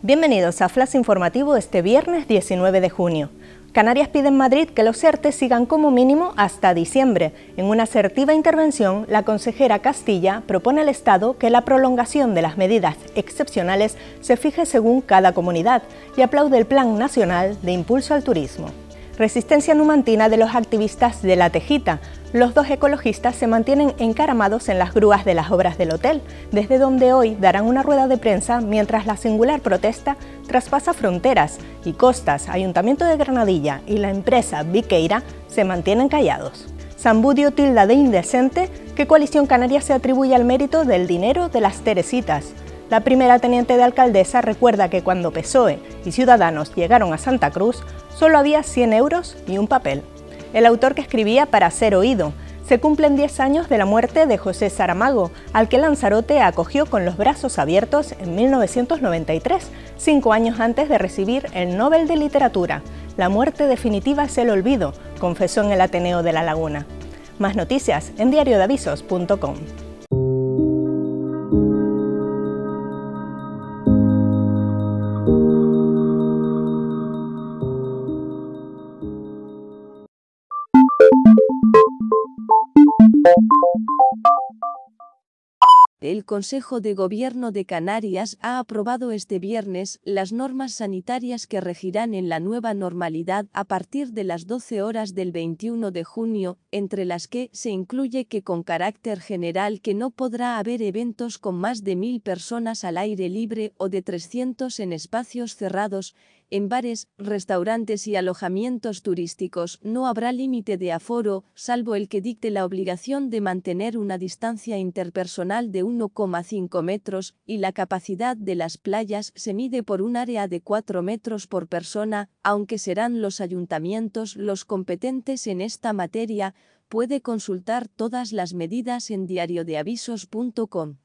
Bienvenidos a Flash Informativo este viernes 19 de junio. Canarias pide en Madrid que los ERTE sigan como mínimo hasta diciembre. En una asertiva intervención, la consejera Castilla propone al Estado que la prolongación de las medidas excepcionales se fije según cada comunidad y aplaude el Plan Nacional de Impulso al Turismo. Resistencia numantina de los activistas de La Tejita. Los dos ecologistas se mantienen encaramados en las grúas de las obras del hotel, desde donde hoy darán una rueda de prensa mientras la singular protesta traspasa fronteras y costas. Ayuntamiento de Granadilla y la empresa Viqueira se mantienen callados. Sambudio tilda de indecente que Coalición Canaria se atribuye al mérito del dinero de las Teresitas. La primera teniente de alcaldesa recuerda que cuando PSOE y Ciudadanos llegaron a Santa Cruz, solo había 100 euros y un papel. El autor que escribía para ser oído. Se cumplen 10 años de la muerte de José Saramago, al que Lanzarote acogió con los brazos abiertos en 1993, cinco años antes de recibir el Nobel de Literatura. La muerte definitiva es el olvido, confesó en el Ateneo de La Laguna. Más noticias en diariodavisos.com. El Consejo de Gobierno de Canarias ha aprobado este viernes las normas sanitarias que regirán en la nueva normalidad a partir de las 12 horas del 21 de junio, entre las que se incluye que con carácter general que no podrá haber eventos con más de mil personas al aire libre o de 300 en espacios cerrados, en bares, restaurantes y alojamientos turísticos no habrá límite de aforo, salvo el que dicte la obligación de mantener una distancia interpersonal de 1,5 metros, y la capacidad de las playas se mide por un área de 4 metros por persona, aunque serán los ayuntamientos los competentes en esta materia, puede consultar todas las medidas en diariodeavisos.com.